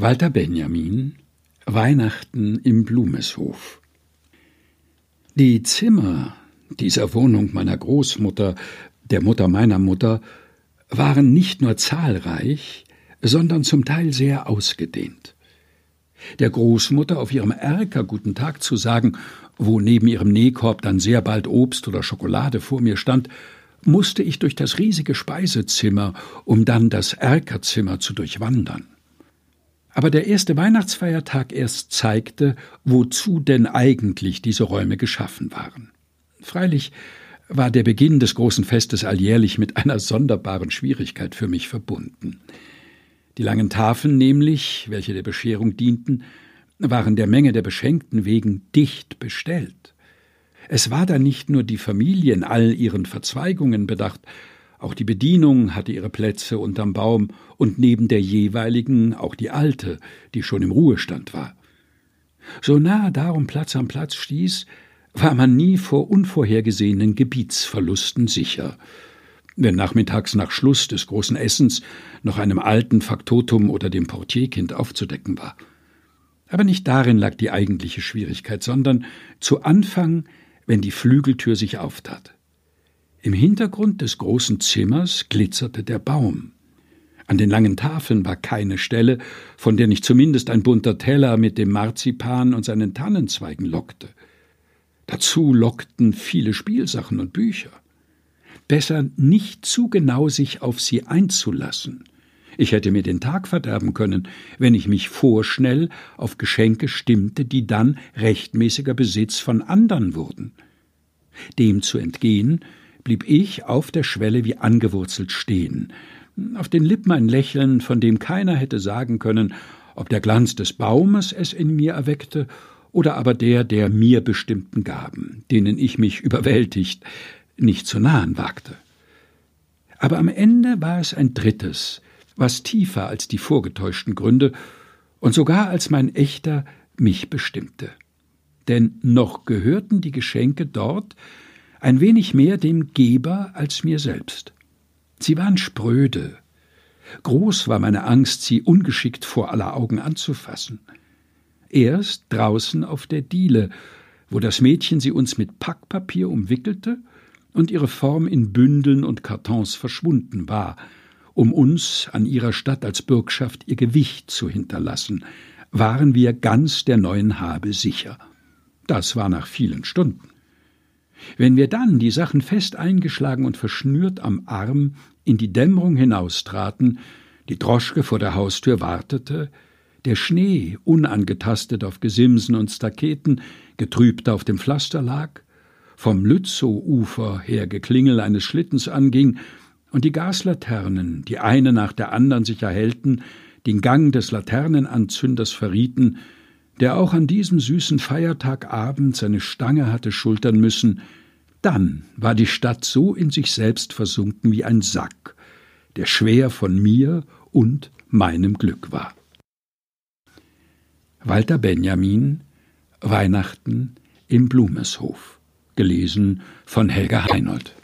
Walter Benjamin Weihnachten im Blumeshof Die Zimmer dieser Wohnung meiner Großmutter, der Mutter meiner Mutter, waren nicht nur zahlreich, sondern zum Teil sehr ausgedehnt. Der Großmutter auf ihrem Erker guten Tag zu sagen, wo neben ihrem Nähkorb dann sehr bald Obst oder Schokolade vor mir stand, musste ich durch das riesige Speisezimmer, um dann das Erkerzimmer zu durchwandern. Aber der erste Weihnachtsfeiertag erst zeigte, wozu denn eigentlich diese Räume geschaffen waren. Freilich war der Beginn des großen Festes alljährlich mit einer sonderbaren Schwierigkeit für mich verbunden. Die langen Tafeln nämlich, welche der Bescherung dienten, waren der Menge der Beschenkten wegen dicht bestellt. Es war da nicht nur die Familie in all ihren Verzweigungen bedacht, auch die Bedienung hatte ihre Plätze unterm Baum und neben der jeweiligen auch die alte, die schon im Ruhestand war. So nahe darum Platz an Platz stieß, war man nie vor unvorhergesehenen Gebietsverlusten sicher. Wenn nachmittags nach Schluss des großen Essens noch einem alten Faktotum oder dem Portierkind aufzudecken war. Aber nicht darin lag die eigentliche Schwierigkeit, sondern zu Anfang, wenn die Flügeltür sich auftat. Im Hintergrund des großen Zimmers glitzerte der Baum. An den langen Tafeln war keine Stelle, von der nicht zumindest ein bunter Teller mit dem Marzipan und seinen Tannenzweigen lockte. Dazu lockten viele Spielsachen und Bücher. Besser nicht zu genau sich auf sie einzulassen. Ich hätte mir den Tag verderben können, wenn ich mich vorschnell auf Geschenke stimmte, die dann rechtmäßiger Besitz von andern wurden. Dem zu entgehen, blieb ich auf der Schwelle wie angewurzelt stehen, auf den Lippen ein Lächeln, von dem keiner hätte sagen können, ob der Glanz des Baumes es in mir erweckte oder aber der der mir bestimmten Gaben, denen ich mich überwältigt nicht zu nahen wagte. Aber am Ende war es ein drittes, was tiefer als die vorgetäuschten Gründe und sogar als mein echter mich bestimmte. Denn noch gehörten die Geschenke dort ein wenig mehr dem Geber als mir selbst. Sie waren spröde. Groß war meine Angst, sie ungeschickt vor aller Augen anzufassen. Erst draußen auf der Diele, wo das Mädchen sie uns mit Packpapier umwickelte und ihre Form in Bündeln und Kartons verschwunden war, um uns an ihrer Stadt als Bürgschaft ihr Gewicht zu hinterlassen, waren wir ganz der neuen Habe sicher. Das war nach vielen Stunden. Wenn wir dann, die Sachen fest eingeschlagen und verschnürt am Arm, in die Dämmerung hinaustraten, die Droschke vor der Haustür wartete, der Schnee unangetastet auf Gesimsen und Staketen, getrübt auf dem Pflaster lag, vom Lützow-Ufer her Geklingel eines Schlittens anging und die Gaslaternen, die eine nach der anderen sich erhellten, den Gang des Laternenanzünders verrieten, der auch an diesem süßen Feiertagabend seine Stange hatte schultern müssen, dann war die Stadt so in sich selbst versunken wie ein Sack, der schwer von mir und meinem Glück war. Walter Benjamin Weihnachten im Blumeshof gelesen von Helga Heinold